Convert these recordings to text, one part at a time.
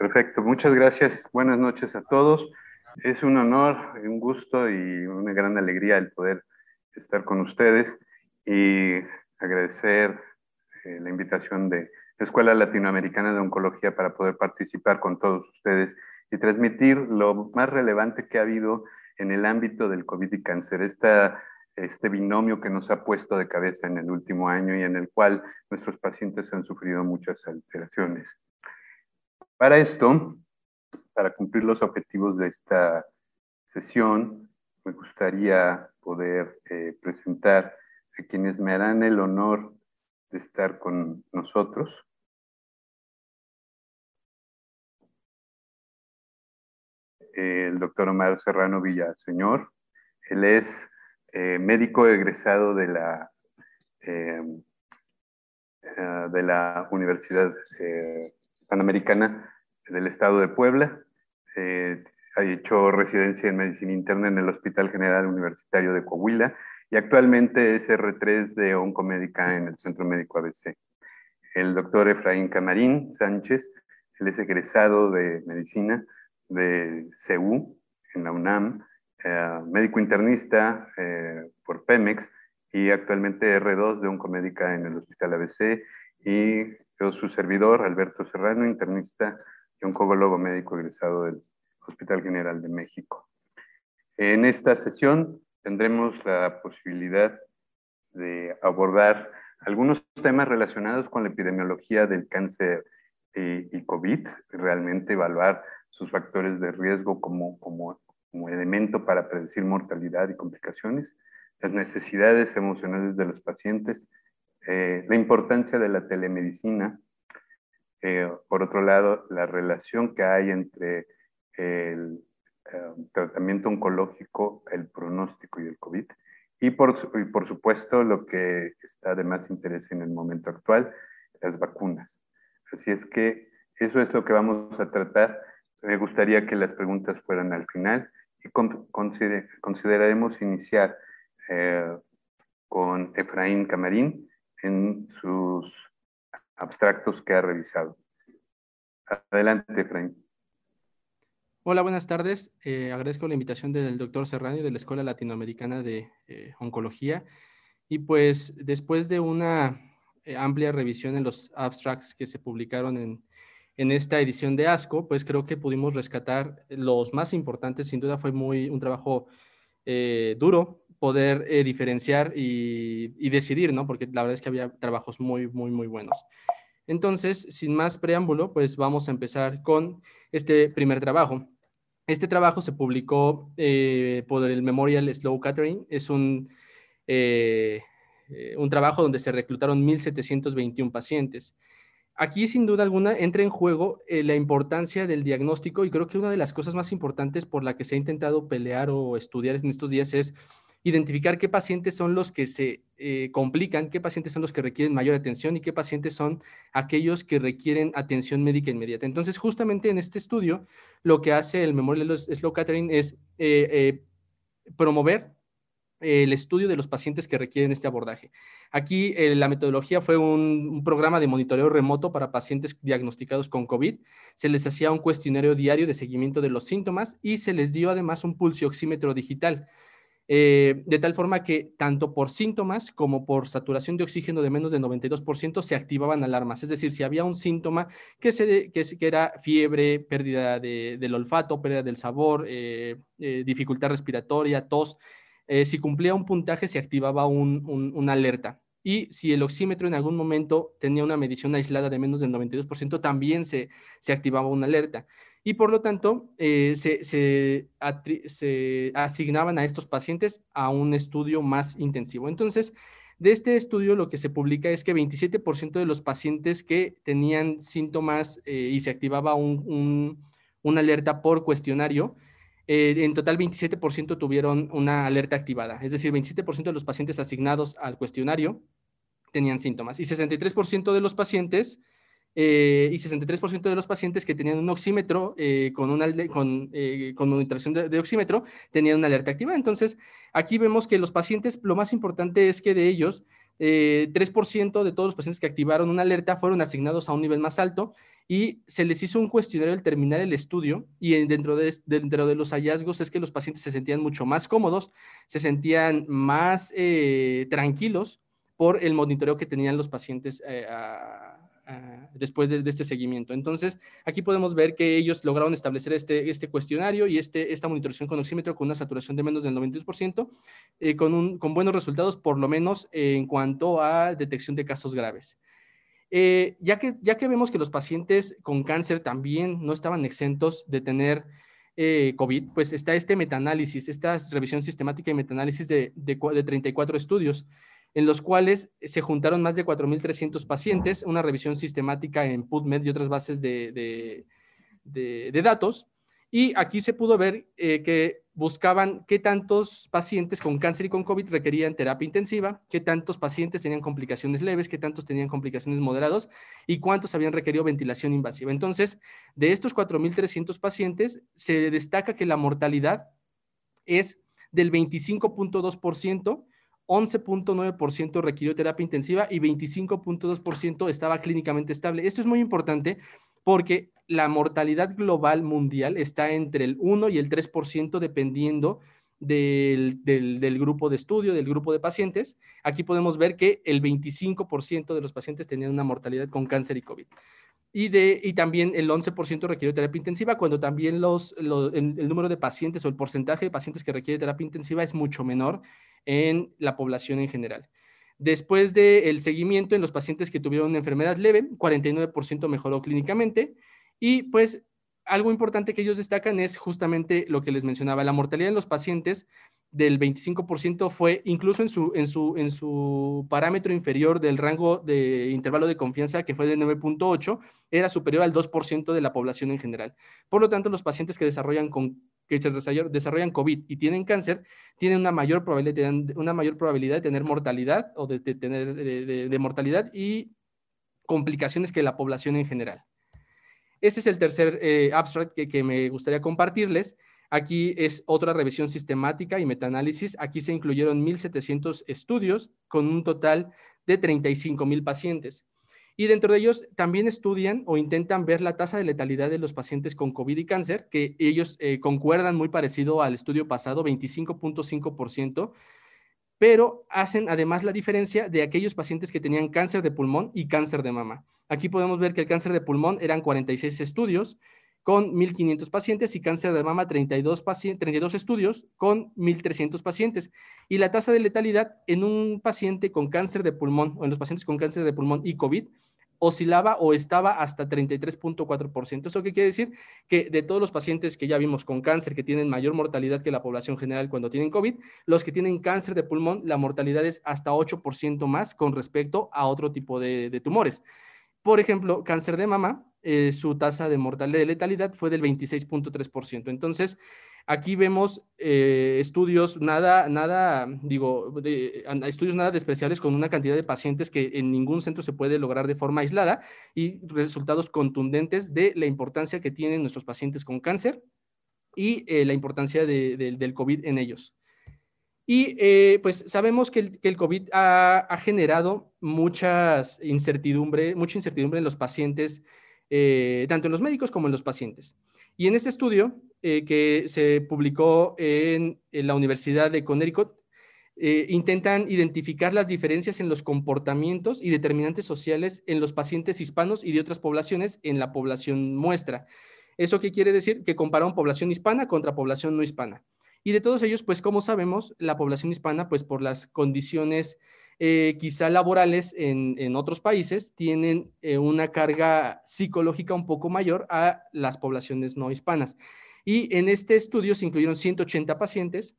Perfecto, muchas gracias. Buenas noches a todos. Es un honor, un gusto y una gran alegría el poder estar con ustedes y agradecer eh, la invitación de la Escuela Latinoamericana de Oncología para poder participar con todos ustedes y transmitir lo más relevante que ha habido en el ámbito del COVID y cáncer, este binomio que nos ha puesto de cabeza en el último año y en el cual nuestros pacientes han sufrido muchas alteraciones. Para esto, para cumplir los objetivos de esta sesión, me gustaría poder eh, presentar a quienes me harán el honor de estar con nosotros. El doctor Omar Serrano Villaseñor. Él es eh, médico egresado de la, eh, de la Universidad Panamericana del Estado de Puebla. Eh, ha hecho residencia en medicina interna en el Hospital General Universitario de Coahuila y actualmente es R3 de oncomédica en el Centro Médico ABC. El doctor Efraín Camarín Sánchez, él es egresado de medicina de CEU en la UNAM, eh, médico internista eh, por Pemex y actualmente R2 de oncomédica en el Hospital ABC y su servidor, Alberto Serrano, internista y oncólogo médico egresado del Hospital General de México. En esta sesión tendremos la posibilidad de abordar algunos temas relacionados con la epidemiología del cáncer y, COVID, realmente evaluar sus factores de riesgo como, como, como elemento para predecir mortalidad y complicaciones, las necesidades emocionales de los pacientes, eh, la importancia de la telemedicina, eh, por otro lado, la relación que hay entre el eh, tratamiento oncológico, el pronóstico y el COVID, y por, y por supuesto lo que está de más interés en el momento actual, las vacunas. Así es que eso es lo que vamos a tratar. Me gustaría que las preguntas fueran al final y consideraremos iniciar con Efraín Camarín, en sus abstractos que ha revisado. Adelante, Efraín. Hola, buenas tardes. Eh, agradezco la invitación del doctor Serrano de la Escuela Latinoamericana de eh, Oncología. Y pues después de una eh, amplia revisión en los abstracts que se publicaron en, en, esta edición de ASCO, pues creo que pudimos rescatar los más importantes. Sin duda fue muy un trabajo duro, poder eh, diferenciar y, decidir, ¿no? Porque la verdad es que había trabajos muy, muy, muy buenos. Entonces, sin más preámbulo, pues vamos a empezar con este primer trabajo. Este trabajo se publicó eh, por el Memorial Slow Catering. Es un, eh, un trabajo donde se reclutaron 1.721 pacientes. Aquí, sin duda alguna, entra en juego la importancia del diagnóstico y creo que una de las cosas más importantes por la que se ha intentado pelear o estudiar en estos días es identificar qué pacientes son los que se eh, complican, qué pacientes son los que requieren mayor atención y qué pacientes son aquellos que requieren atención médica inmediata. Entonces, justamente en este estudio, lo que hace el Memorial Slow Catering es eh, eh, promover el estudio de los pacientes que requieren este abordaje. Aquí la metodología fue un, un, programa de monitoreo remoto para pacientes diagnosticados con COVID. Se les hacía un cuestionario diario de seguimiento de los síntomas y se les dio además un pulso oxímetro digital. Eh, de tal forma que tanto por síntomas como por saturación de oxígeno de menos de 92% se activaban alarmas. Es decir, si había un síntoma que, se, que, era fiebre, pérdida del olfato, pérdida del sabor, eh, eh, dificultad respiratoria, tos, si cumplía un puntaje se activaba una alerta. Y si el oxímetro en algún momento tenía una medición aislada de menos del 92%, también se, se activaba una alerta y por lo tanto eh, se, asignaban a estos pacientes a un estudio más intensivo. Entonces, de este estudio lo que se publica es que 27% de los pacientes que tenían síntomas eh, y se activaba un, una alerta por cuestionario, eh, en total 27% tuvieron una alerta activada, es decir, 27% de los pacientes asignados al cuestionario tenían síntomas y 63% de los pacientes eh, y 63% de los pacientes que tenían un oxímetro eh, con, una, con, eh, con monitorización de, oxímetro tenían una alerta activa. Entonces, aquí vemos que los pacientes, lo más importante es que de ellos, 3% de todos los pacientes que activaron una alerta fueron asignados a un nivel más alto y se les hizo un cuestionario al terminar el estudio y dentro de, dentro de los hallazgos es que los pacientes se sentían mucho más cómodos, se sentían más eh, tranquilos por el monitoreo que tenían los pacientes eh, después de, este seguimiento. Entonces, aquí podemos ver que ellos lograron establecer este, este cuestionario y este, esta monitorización con oxímetro con una saturación de menos del 92%, eh, con, un, con buenos resultados, por lo menos en cuanto a detección de casos graves. Eh, ya, que, ya que vemos que los pacientes con cáncer también no estaban exentos de tener eh, COVID, pues está este metaanálisis, esta revisión sistemática y metaanálisis de, de, de 34 estudios, en los cuales se juntaron más de 4.300 pacientes, una revisión sistemática en PubMed y otras bases de, de datos. Y aquí se pudo ver eh, que buscaban qué tantos pacientes con cáncer y con COVID requerían terapia intensiva, qué tantos pacientes tenían complicaciones leves, qué tantos tenían complicaciones moderadas y cuántos habían requerido ventilación invasiva. Entonces, de estos 4.300 pacientes, se destaca que la mortalidad es del 25.2%, 11.9% requirió terapia intensiva y 25.2% estaba clínicamente estable. Esto es muy importante porque la mortalidad global mundial está entre el 1 y el 3% dependiendo del, del, grupo de estudio, del grupo de pacientes. Aquí podemos ver que el 25% de los pacientes tenían una mortalidad con cáncer y COVID. Y, de, y también el 11% requiere terapia intensiva, cuando también los, el, número de pacientes o el porcentaje de pacientes que requiere terapia intensiva es mucho menor en la población en general. Después del seguimiento en los pacientes que tuvieron una enfermedad leve, 49% mejoró clínicamente y pues algo importante que ellos destacan es justamente lo que les mencionaba, la mortalidad en los pacientes del 25% fue incluso en su, en, su, en su parámetro inferior del rango de intervalo de confianza, que fue de 9.8, era superior al 2% de la población en general. Por lo tanto, los pacientes que desarrollan con que desarrollan COVID y tienen cáncer, tienen una mayor probabilidad, una mayor probabilidad de tener mortalidad o de, tener de, mortalidad y complicaciones que la población en general. Este es el tercer eh, abstract que, me gustaría compartirles. Aquí es otra revisión sistemática y metaanálisis. Aquí se incluyeron 1.700 estudios con un total de 35.000 pacientes. Y dentro de ellos también estudian o intentan ver la tasa de letalidad de los pacientes con COVID y cáncer, que ellos eh, concuerdan muy parecido al estudio pasado, 25.5%, pero hacen además la diferencia de aquellos pacientes que tenían cáncer de pulmón y cáncer de mama. Aquí podemos ver que el cáncer de pulmón eran 46 estudios con 1.500 pacientes y cáncer de mama 32, 32 estudios con 1.300 pacientes. Y la tasa de letalidad en un paciente con cáncer de pulmón o en los pacientes con cáncer de pulmón y COVID oscilaba o estaba hasta 33.4%. ¿Eso qué quiere decir? Que de todos los pacientes que ya vimos con cáncer, que tienen mayor mortalidad que la población general cuando tienen COVID, los que tienen cáncer de pulmón, la mortalidad es hasta 8% más con respecto a otro tipo de, de tumores. Por ejemplo, cáncer de mama, eh, su tasa de mortalidad de letalidad fue del 26.3%. Entonces, aquí vemos eh, estudios nada, nada, digo, estudios nada despreciables con una cantidad de pacientes que en ningún centro se puede lograr de forma aislada y resultados contundentes de la importancia que tienen nuestros pacientes con cáncer y eh, la importancia del COVID en ellos. Y pues sabemos que el, COVID ha, ha, generado muchas incertidumbre, mucha incertidumbre en los pacientes eh, tanto en los médicos como en los pacientes. Y en este estudio eh, que se publicó en, la Universidad de Connecticut, eh, intentan identificar las diferencias en los comportamientos y determinantes sociales en los pacientes hispanos y de otras poblaciones en la población muestra. ¿Eso qué quiere decir? Que compararon población hispana contra población no hispana. Y de todos ellos, pues como sabemos, la población hispana, pues por las condiciones eh, quizá laborales en, otros países tienen eh, una carga psicológica un poco mayor a las poblaciones no hispanas. Y en este estudio se incluyeron 180 pacientes.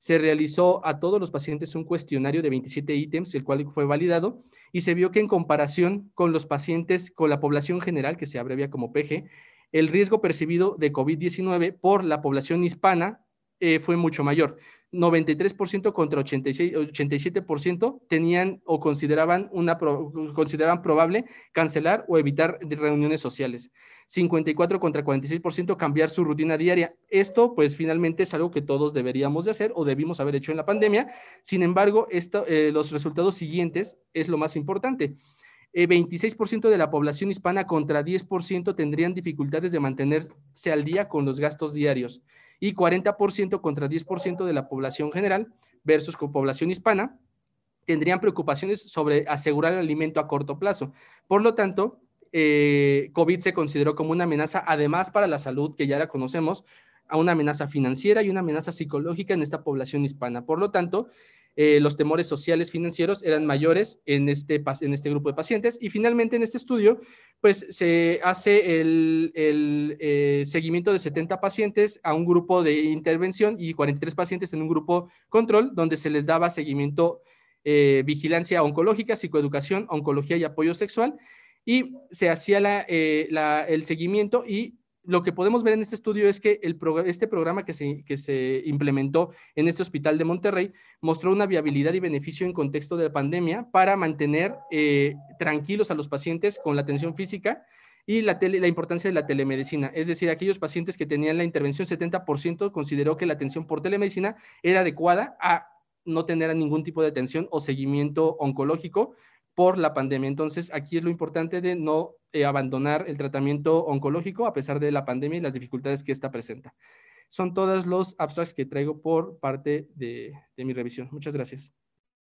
Se realizó a todos los pacientes un cuestionario de 27 ítems, el cual fue validado, y se vio que en comparación con los pacientes, con la población general, que se abrevia como PG, el riesgo percibido de COVID-19 por la población hispana eh, fue mucho mayor. 93% contra 86, 87% tenían o consideraban, una, consideraban probable cancelar o evitar reuniones sociales. 54 contra 46% cambiar su rutina diaria. Esto, pues finalmente es algo que todos deberíamos de hacer o debimos haber hecho en la pandemia. Sin embargo, eh, los resultados siguientes es lo más importante. 26% de la población hispana contra 10% tendrían dificultades de mantenerse al día con los gastos diarios y 40% contra 10% de la población general versus con población hispana tendrían preocupaciones sobre asegurar el alimento a corto plazo. Por lo tanto, eh, COVID se consideró como una amenaza, además para la salud, que ya la conocemos, a una amenaza financiera y una amenaza psicológica en esta población hispana. Por lo tanto, eh, los temores sociales financieros eran mayores en este, en este grupo de pacientes. Y finalmente en este estudio, pues se hace el, eh, seguimiento de 70 pacientes a un grupo de intervención y 43 pacientes en un grupo control, donde se les daba seguimiento, eh, vigilancia oncológica, psicoeducación, oncología y apoyo sexual. Y se hacía el seguimiento y lo que podemos ver en este estudio es que este programa que se, que se implementó en este hospital de Monterrey mostró una viabilidad y beneficio en contexto de la pandemia para mantener eh, tranquilos a los pacientes con la atención física y la, la importancia de la telemedicina. Es decir, aquellos pacientes que tenían la intervención, 70% consideró que la atención por telemedicina era adecuada a no tener ningún tipo de atención o seguimiento oncológico por la pandemia. Entonces, aquí es lo importante de no eh, abandonar el tratamiento oncológico a pesar de la pandemia y las dificultades que esta presenta. Son todos los abstracts que traigo por parte de, mi revisión. Muchas gracias.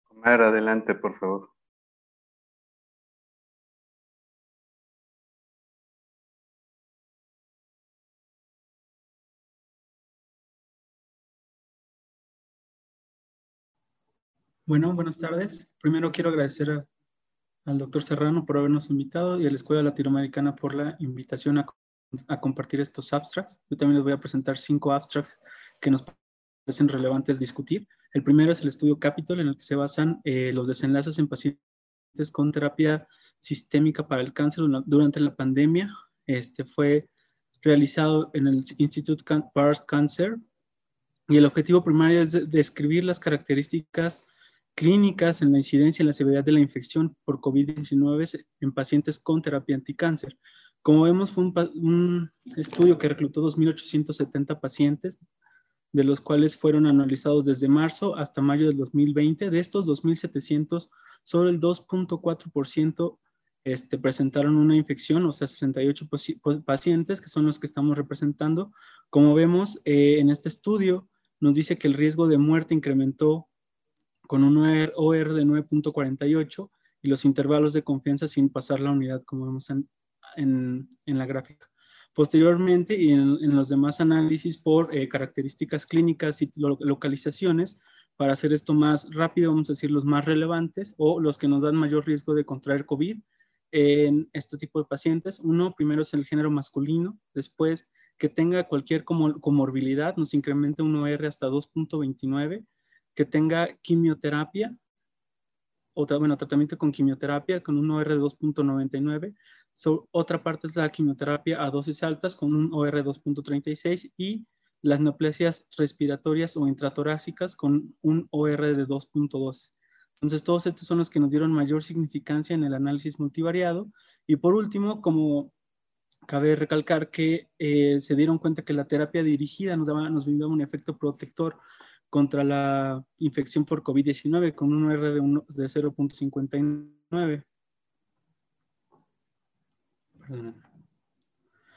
Omar, adelante, por favor. Bueno, buenas tardes. Primero quiero agradecer a al doctor Serrano por habernos invitado y a la Escuela Latinoamericana por la invitación a, compartir estos abstracts. Yo también les voy a presentar cinco abstracts que nos parecen relevantes discutir. El primero es el estudio Capitol, en el que se basan eh, los desenlaces en pacientes con terapia sistémica para el cáncer durante la pandemia. Este fue realizado en el Institute Bar Cancer y el objetivo primario es describir las características clínicas en la incidencia y la severidad de la infección por COVID-19 en pacientes con terapia anticáncer. Como vemos, fue un, estudio que reclutó 2.870 pacientes, de los cuales fueron analizados desde marzo hasta mayo del 2020. De estos 2.700, solo el 2.4% este, presentaron una infección, o sea, 68 pacientes, que son los que estamos representando. Como vemos eh, en este estudio, nos dice que el riesgo de muerte incrementó con un OR de 9.48 y los intervalos de confianza sin pasar la unidad, como vemos en, en, la gráfica. Posteriormente, y en, los demás análisis por eh, características clínicas y localizaciones, para hacer esto más rápido, vamos a decir los más relevantes o los que nos dan mayor riesgo de contraer COVID en este tipo de pacientes. Uno, primero es el género masculino, después que tenga cualquier comorbilidad, nos incrementa un OR hasta 2.29, que tenga quimioterapia, otra, bueno, tratamiento con quimioterapia con un OR de 2.99. otra parte es la quimioterapia a dosis altas con un OR de 2.36 y las neoplasias respiratorias o intratorácicas con un OR de 2.2. Entonces, todos estos son los que nos dieron mayor significancia en el análisis multivariado. Y por último, como cabe recalcar que eh, se dieron cuenta que la terapia dirigida nos, daba, nos brindaba un efecto protector contra la infección por COVID-19 con un R de, de 0.59.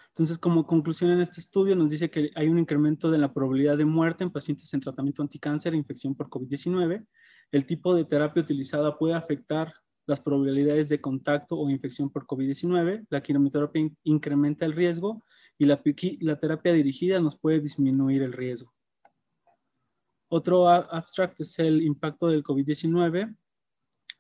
Entonces, como conclusión en este estudio, nos dice que hay un incremento de la probabilidad de muerte en pacientes en tratamiento anticáncer e infección por COVID-19. El tipo de terapia utilizada puede afectar las probabilidades de contacto o infección por COVID-19. La quimioterapia incrementa el riesgo y la terapia dirigida nos puede disminuir el riesgo. Otro abstract es el impacto del COVID-19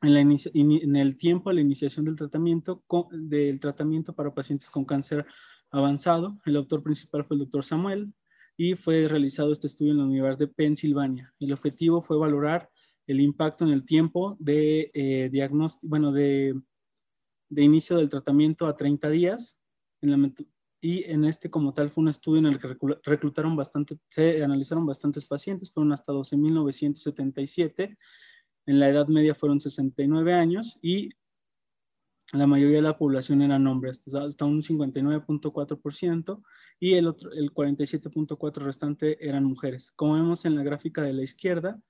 en, el tiempo la iniciación del tratamiento, del tratamiento para pacientes con cáncer avanzado. El autor principal fue el doctor Samuel y fue realizado este estudio en la Universidad de Pensilvania. El objetivo fue valorar el impacto en el tiempo de eh, diagnóstico, bueno, de, de, inicio del tratamiento a 30 días en la, y en este como tal fue un estudio en el que reclutaron bastante, se analizaron bastantes pacientes, fueron hasta 12.977, en la edad media fueron 69 años y la mayoría de la población eran hombres, hasta un 59.4% y el otro, el 47.4% restante eran mujeres. Como vemos en la gráfica de la izquierda,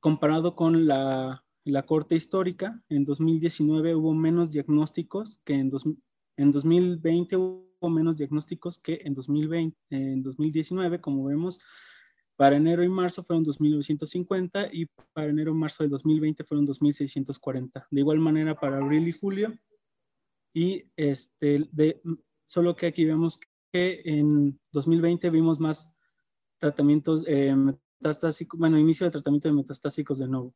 comparado con la la corte histórica. En 2019 hubo menos diagnósticos que en, en 2020 hubo menos diagnósticos que en, 2020, en 2019, como vemos. Para enero y marzo fueron 2.950 y para enero y marzo de 2020 fueron 2.640. De igual manera para abril y julio. Y este, de, solo que aquí vemos que en 2020 vimos más tratamientos eh, metastásicos, bueno, inicio de tratamiento de metastásicos de nuevo.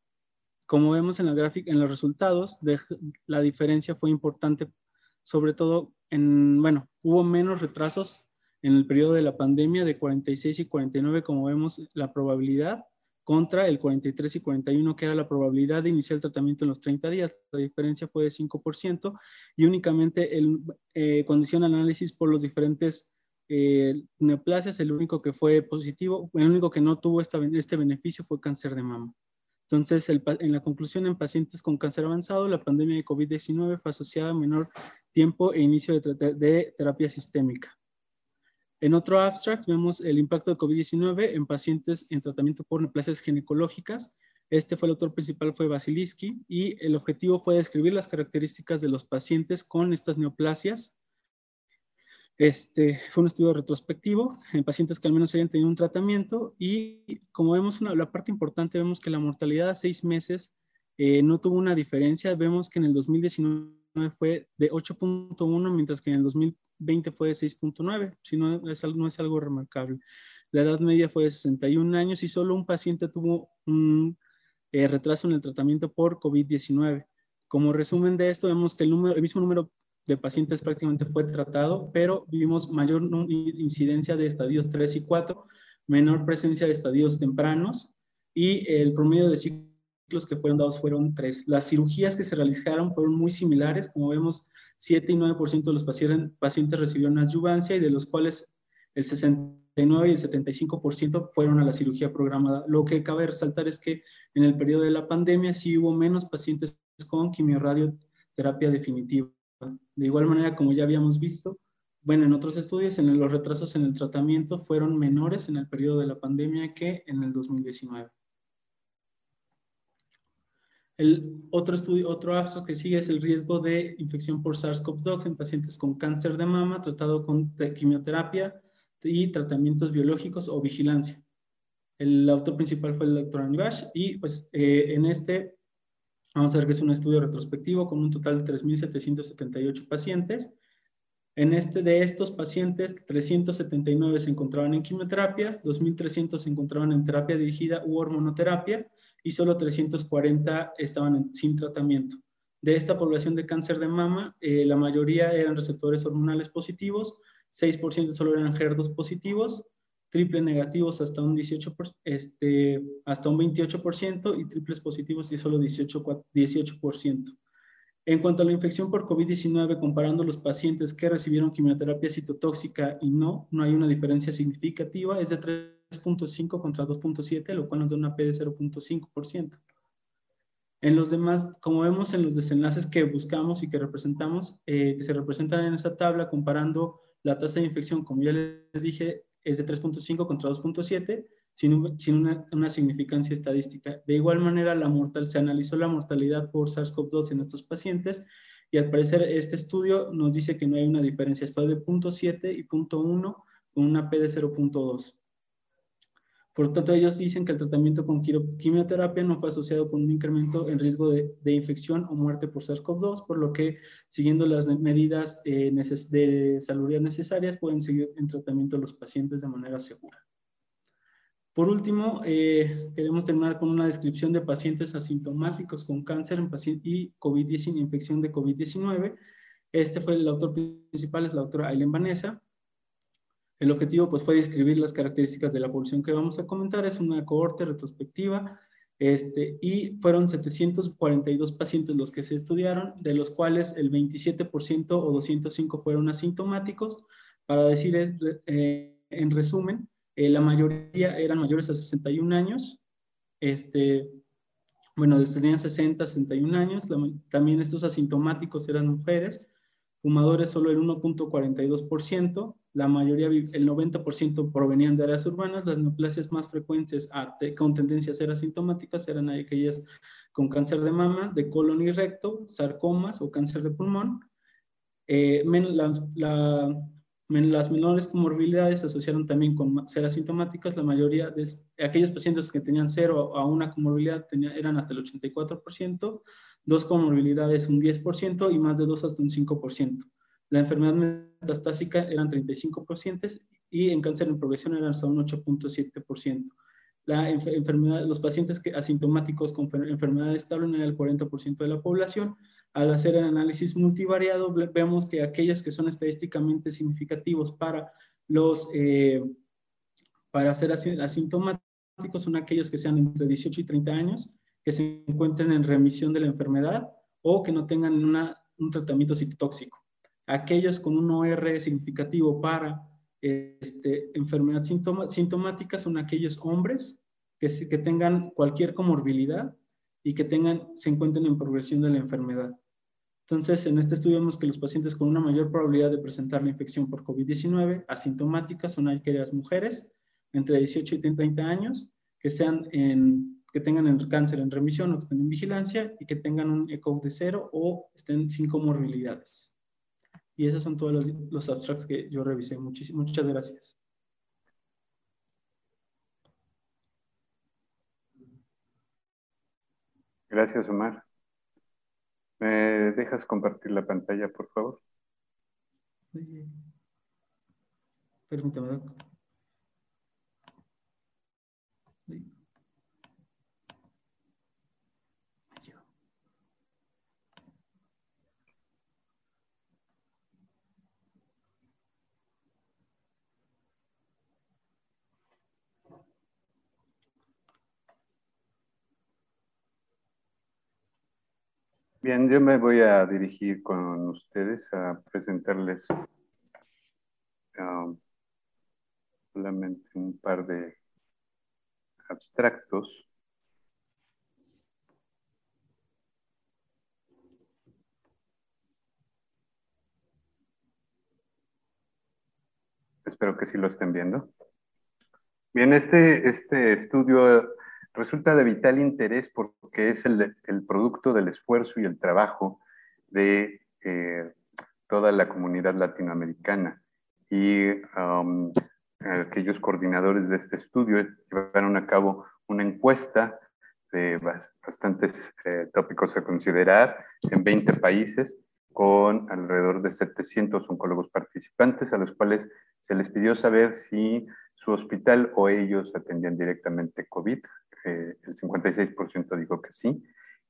Como vemos en la gráfica, en los resultados, de, la diferencia fue importante, sobre todo en, bueno, hubo menos retrasos en el periodo de la pandemia de 46 y 49, como vemos la probabilidad, contra el 43 y 41, que era la probabilidad de iniciar el tratamiento en los 30 días. La diferencia fue de 5% y únicamente el eh, condición análisis por los diferentes eh, neoplasias, el único que fue positivo, el único que no tuvo esta, este beneficio fue cáncer de mama. Entonces, en la conclusión, en pacientes con cáncer avanzado, la pandemia de COVID-19 fue asociada a menor tiempo e inicio de, de terapia sistémica. En otro abstract vemos el impacto de COVID-19 en pacientes en tratamiento por neoplasias ginecológicas. Este fue el autor principal, fue Basiliski, y el objetivo fue describir las características de los pacientes con estas neoplasias. Este fue un estudio retrospectivo en pacientes que al menos hayan tenido un tratamiento y como vemos una, la parte importante, vemos que la mortalidad a seis meses eh, no tuvo una diferencia. Vemos que en el 2019 fue de 8.1, mientras que en el 2020 20 fue de 6.9, si no es, no es algo remarcable. La edad media fue de 61 años y solo un paciente tuvo un eh, retraso en el tratamiento por COVID-19. Como resumen de esto, vemos que el, número, el mismo número de pacientes prácticamente fue tratado, pero vimos mayor incidencia de estadios 3 y 4, menor presencia de estadios tempranos y el promedio de ciclos que fueron dados fueron 3. Las cirugías que se realizaron fueron muy similares, como vemos 7 y 9% de los pacientes recibieron adyuvancia y de los cuales el 69 y el 75% fueron a la cirugía programada. Lo que cabe resaltar es que en el periodo de la pandemia sí hubo menos pacientes con quimioradioterapia definitiva. De igual manera, como ya habíamos visto, bueno, en otros estudios, en los retrasos en el tratamiento fueron menores en el periodo de la pandemia que en el 2019. El otro estudio, otro abstract que sigue es el riesgo de infección por SARS-CoV-2 en pacientes con cáncer de mama tratado con quimioterapia y tratamientos biológicos o vigilancia. El autor principal fue el doctor Anibash y pues eh, en este vamos a ver que es un estudio retrospectivo con un total de 3.778 pacientes. En este de estos pacientes, 379 se encontraban en quimioterapia, 2.300 se encontraban en terapia dirigida u hormonoterapia y solo 340 estaban sin tratamiento. De esta población de cáncer de mama, eh, la mayoría eran receptores hormonales positivos, 6% solo eran HER2 positivos, triple negativos hasta un, 18 este, hasta un 28% y triples positivos y solo 18%, 18%. En cuanto a la infección por COVID-19, comparando los pacientes que recibieron quimioterapia citotóxica y no, no hay una diferencia significativa, es de 3.5 contra 2.7, lo cual nos da una P de 0.5%. En los demás, como vemos en los desenlaces que buscamos y que representamos, eh, que se representan en esta tabla, comparando la tasa de infección, como ya les dije, es de 3.5 contra 2.7, sin, sin una, significancia estadística. De igual manera, la mortal, se analizó la mortalidad por SARS-CoV-2 en estos pacientes y al parecer este estudio nos dice que no hay una diferencia, fue de 0.7 y 0.1 con una P de 0.2. Por lo tanto, ellos dicen que el tratamiento con quimioterapia no fue asociado con un incremento en riesgo de, infección o muerte por SARS-CoV-2, por lo que, siguiendo las medidas eh, de salud necesarias, pueden seguir en tratamiento los pacientes de manera segura. Por último, eh, queremos terminar con una descripción de pacientes asintomáticos con cáncer en y COVID-19, infección de COVID-19. Este fue el autor principal, es la doctora Aileen Vanessa. El objetivo pues, fue describir las características de la población que vamos a comentar. Es una cohorte retrospectiva este, y fueron 742 pacientes los que se estudiaron, de los cuales el 27% o 205 fueron asintomáticos. Para decir eh, en resumen, eh, la mayoría eran mayores a 61 años. Este, bueno, tenían 60, 61 años. también estos asintomáticos eran mujeres. Fumadores solo el 1.42%. la mayoría, el 90% provenían de áreas urbanas, las neoplasias más frecuentes con tendencia a ser asintomáticas eran aquellas con cáncer de mama, de colon y recto, sarcomas o cáncer de pulmón. Eh, las menores comorbilidades se asociaron también con ser asintomáticas. La mayoría de aquellos pacientes que tenían cero a una comorbilidad eran hasta el 84%, dos comorbilidades un 10% y más de dos hasta un 5%. La enfermedad metastásica eran 35% y en cáncer en progresión eran hasta un 8.7%. La los pacientes asintomáticos con enfermedad estable eran el 40% de la población. Al hacer el análisis multivariado, vemos que aquellos que son estadísticamente significativos para los eh, para ser asintomáticos son aquellos que sean entre 18 y 30 años, que se encuentren en remisión de la enfermedad o que no tengan un tratamiento citotóxico aquellos con un OR significativo para este, enfermedad sintomática son aquellos hombres que, tengan cualquier comorbilidad y que tengan, se encuentren en progresión de la enfermedad. Entonces, en este estudio vemos que los pacientes con una mayor probabilidad de presentar la infección por COVID-19 asintomática son aquellas mujeres entre 18 y 30 años que, tengan el cáncer en remisión o que estén en vigilancia y que tengan un ECOV de cero o estén sin comorbilidades. Y esos son todos los, los abstracts que yo revisé. Muchísimas, muchas gracias. Gracias, Omar. ¿Me dejas compartir la pantalla, por favor? Permítame, Bien, yo me voy a dirigir con ustedes a presentarles um, solamente un par de abstractos. Espero que sí lo estén viendo. Bien, este, este estudio resulta de vital interés porque es el, producto del esfuerzo y el trabajo de eh, toda la comunidad latinoamericana. Y um, aquellos coordinadores de este estudio llevaron a cabo una encuesta de bastantes eh, tópicos a considerar en 20 países con alrededor de 700 oncólogos participantes a los cuales se les pidió saber si su hospital o ellos atendían directamente COVID, el 56% dijo que sí,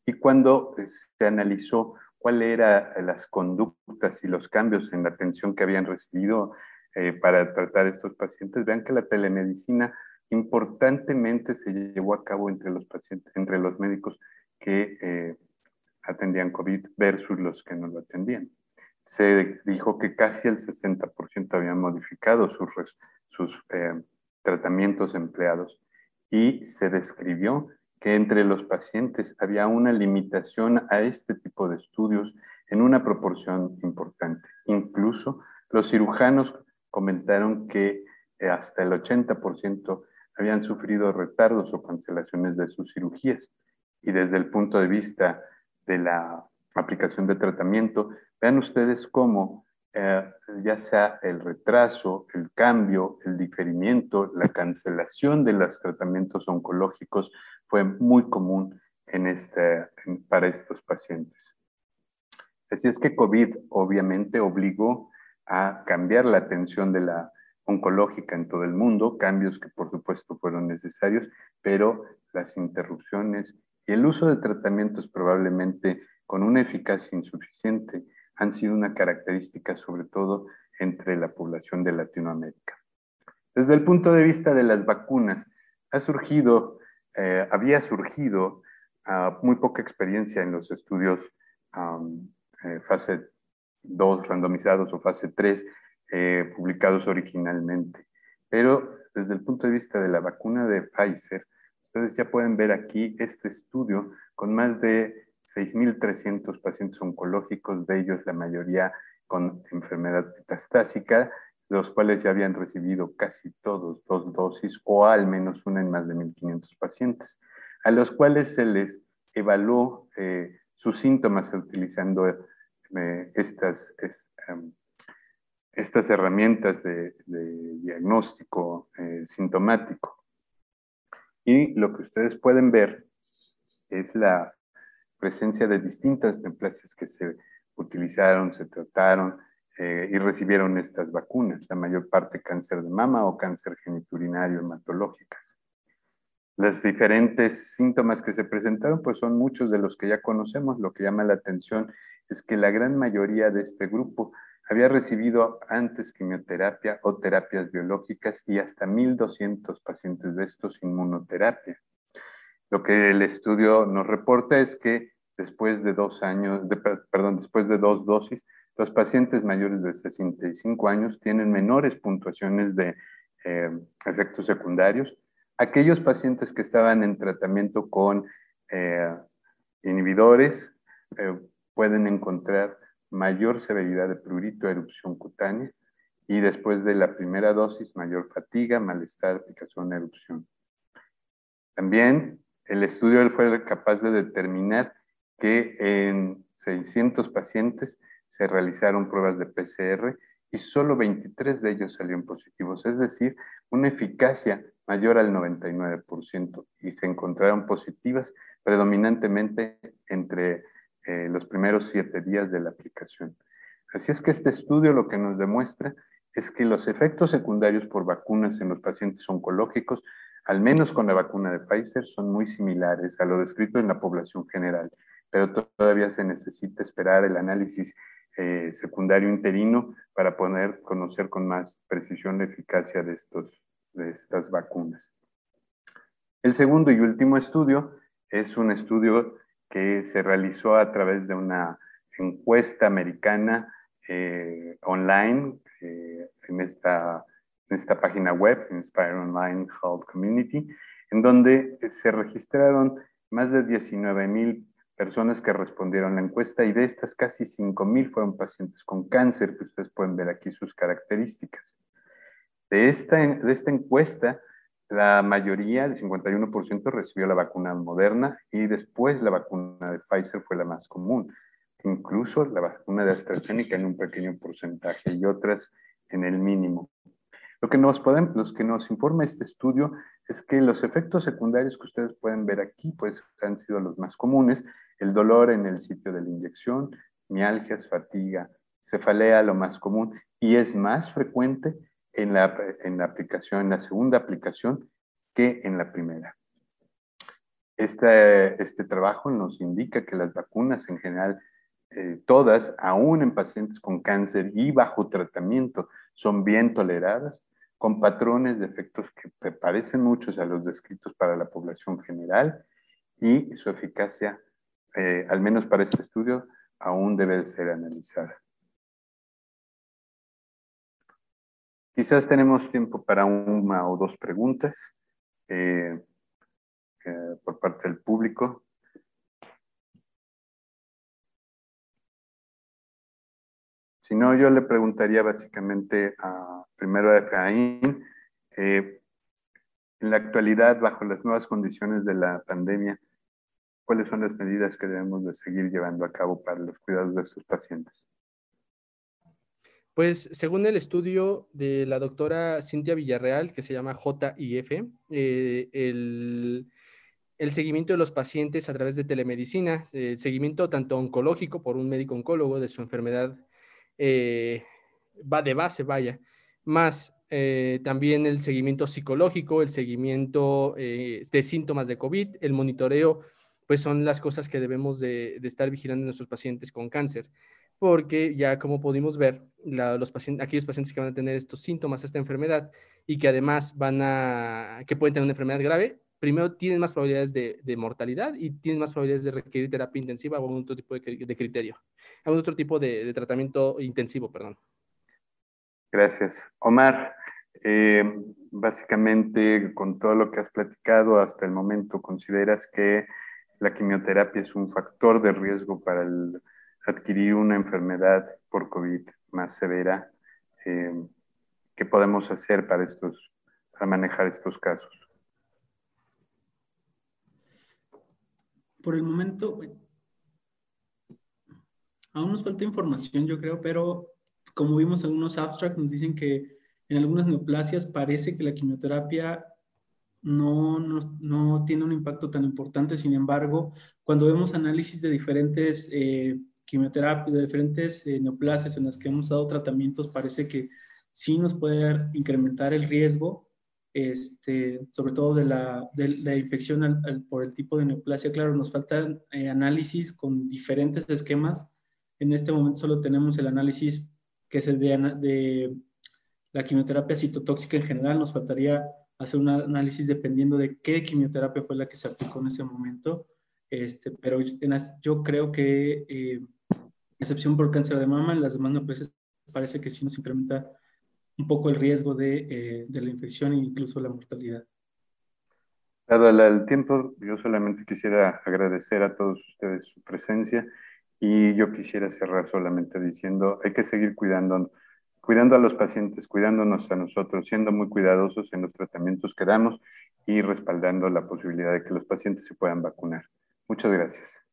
y cuando se analizó cuáles eran las conductas y los cambios en la atención que habían recibido eh, para tratar a estos pacientes, vean que la telemedicina importantemente se llevó a cabo entre los pacientes, entre los médicos que eh, atendían COVID versus los que no lo atendían. Se dijo que casi el 60% habían modificado sus, eh, tratamientos empleados y se describió que entre los pacientes había una limitación a este tipo de estudios en una proporción importante. Incluso los cirujanos comentaron que eh, hasta el 80% habían sufrido retardos o cancelaciones de sus cirugías. Y desde el punto de vista de la aplicación de tratamiento, vean ustedes cómo eh, ya sea el retraso, el cambio, el diferimiento, la cancelación de los tratamientos oncológicos fue muy común en este, para estos pacientes. Así es que COVID obviamente obligó a cambiar la atención de la oncológica en todo el mundo, cambios que por supuesto fueron necesarios, pero las interrupciones y el uso de tratamientos probablemente con una eficacia insuficiente han sido una característica sobre todo entre la población de Latinoamérica. Desde el punto de vista de las vacunas, ha surgido, eh, había surgido ah, muy poca experiencia en los estudios eh, fase 2 randomizados o fase 3 eh, publicados originalmente. Pero desde el punto de vista de la vacuna de Pfizer, ustedes ya pueden ver aquí este estudio con más de 6.300 pacientes oncológicos, de ellos la mayoría con enfermedad metastásica, los cuales ya habían recibido casi todos dos dosis o al menos una en más de 1.500 pacientes, a los cuales se les evaluó eh, sus síntomas utilizando eh, estas, estas herramientas de, diagnóstico eh, sintomático. Y lo que ustedes pueden ver es la presencia de distintas neoplasias que se utilizaron, se trataron eh, y recibieron estas vacunas, la mayor parte cáncer de mama o cáncer geniturinario hematológicas. Los diferentes síntomas que se presentaron, pues son muchos de los que ya conocemos. Lo que llama la atención es que la gran mayoría de este grupo había recibido antes quimioterapia o terapias biológicas y hasta 1.200 pacientes de estos inmunoterapia. Lo que el estudio nos reporta es que después de dos años, perdón, después de dos dosis, los pacientes mayores de 65 años tienen menores puntuaciones de eh, efectos secundarios. Aquellos pacientes que estaban en tratamiento con eh, inhibidores eh, pueden encontrar mayor severidad de prurito, erupción cutánea y después de la primera dosis mayor fatiga, malestar, picazón, erupción. También el estudio fue capaz de determinar que en 600 pacientes se realizaron pruebas de PCR y solo 23 de ellos salieron positivos, es decir, una eficacia mayor al 99% y se encontraron positivas predominantemente entre eh, los primeros siete días de la aplicación. Así es que este estudio lo que nos demuestra es que los efectos secundarios por vacunas en los pacientes oncológicos, al menos con la vacuna de Pfizer, son muy similares a lo descrito en la población general, pero todavía se necesita esperar el análisis eh, secundario interino para poder conocer con más precisión la eficacia de, estos, de estas vacunas. El segundo y último estudio es un estudio que se realizó a través de una encuesta americana eh, online eh, en, esta, en esta página web, Inspire Online Health Community, en donde se registraron más de 19 mil personas que respondieron la encuesta y de estas casi 5 mil fueron pacientes con cáncer, que ustedes pueden ver aquí sus características. De esta, de esta encuesta, la mayoría, el 51%, recibió la vacuna moderna y después la vacuna de Pfizer fue la más común. Incluso la vacuna de AstraZeneca en un pequeño porcentaje y otras en el mínimo. Lo que nos, informa este estudio es que los efectos secundarios que ustedes pueden ver aquí pues, han sido los más comunes. El dolor en el sitio de la inyección, mialgias, fatiga, cefalea, lo más común, y es más frecuente en la, en la aplicación, en la segunda aplicación que en la primera. Este, este trabajo nos indica que las vacunas en general, eh, todas, aún en pacientes con cáncer y bajo tratamiento, son bien toleradas, con patrones de efectos que parecen muchos a los descritos para la población general y su eficacia, eh, al menos para este estudio, aún debe ser analizada. Quizás tenemos tiempo para una o dos preguntas eh, eh, por parte del público. Si no, yo le preguntaría básicamente a, primero a Efraín, eh, en la actualidad, bajo las nuevas condiciones de la pandemia, ¿cuáles son las medidas que debemos de seguir llevando a cabo para los cuidados de estos pacientes? Pues según el estudio de la doctora Cintia Villarreal, que se llama JIF, eh, el, seguimiento de los pacientes a través de telemedicina, el seguimiento tanto oncológico por un médico oncólogo de su enfermedad, eh, va de base, vaya, más eh, también el seguimiento psicológico, el seguimiento de síntomas de COVID, el monitoreo, pues son las cosas que debemos de, estar vigilando en nuestros pacientes con cáncer. Porque ya como pudimos ver, los aquellos pacientes que van a tener estos síntomas, esta enfermedad, y que además van a, que pueden tener una enfermedad grave, primero tienen más probabilidades de, mortalidad y tienen más probabilidades de requerir terapia intensiva o algún otro tipo de, criterio, algún otro tipo de, tratamiento intensivo, perdón. Gracias. Omar, eh, básicamente con todo lo que has platicado hasta el momento, ¿consideras que la quimioterapia es un factor de riesgo para adquirir una enfermedad por COVID más severa, eh, qué podemos hacer para, estos, para manejar estos casos. Por el momento, aún nos falta información, yo creo, pero como vimos algunos abstracts, nos dicen que en algunas neoplasias parece que la quimioterapia no, no, tiene un impacto tan importante. Sin embargo, cuando vemos análisis de diferentes eh, quimioterapias, de diferentes eh, neoplasias en las que hemos dado tratamientos, parece que sí nos puede incrementar el riesgo, este, sobre todo de la, de, infección por el tipo de neoplasia. Claro, nos faltan eh, análisis con diferentes esquemas. En este momento solo tenemos el análisis que es el de, de la quimioterapia citotóxica en general. Nos faltaría hacer un análisis dependiendo de qué quimioterapia fue la que se aplicó en ese momento. Este, pero yo creo que, eh, excepción por cáncer de mama, en las demás neoplasias parece que sí nos incrementa un poco el riesgo de, eh, de la infección e incluso la mortalidad. Dado el tiempo, yo solamente quisiera agradecer a todos ustedes su presencia y yo quisiera cerrar solamente diciendo, hay que seguir cuidando, cuidando a los pacientes, cuidándonos a nosotros, siendo muy cuidadosos en los tratamientos que damos y respaldando la posibilidad de que los pacientes se puedan vacunar. Muchas gracias.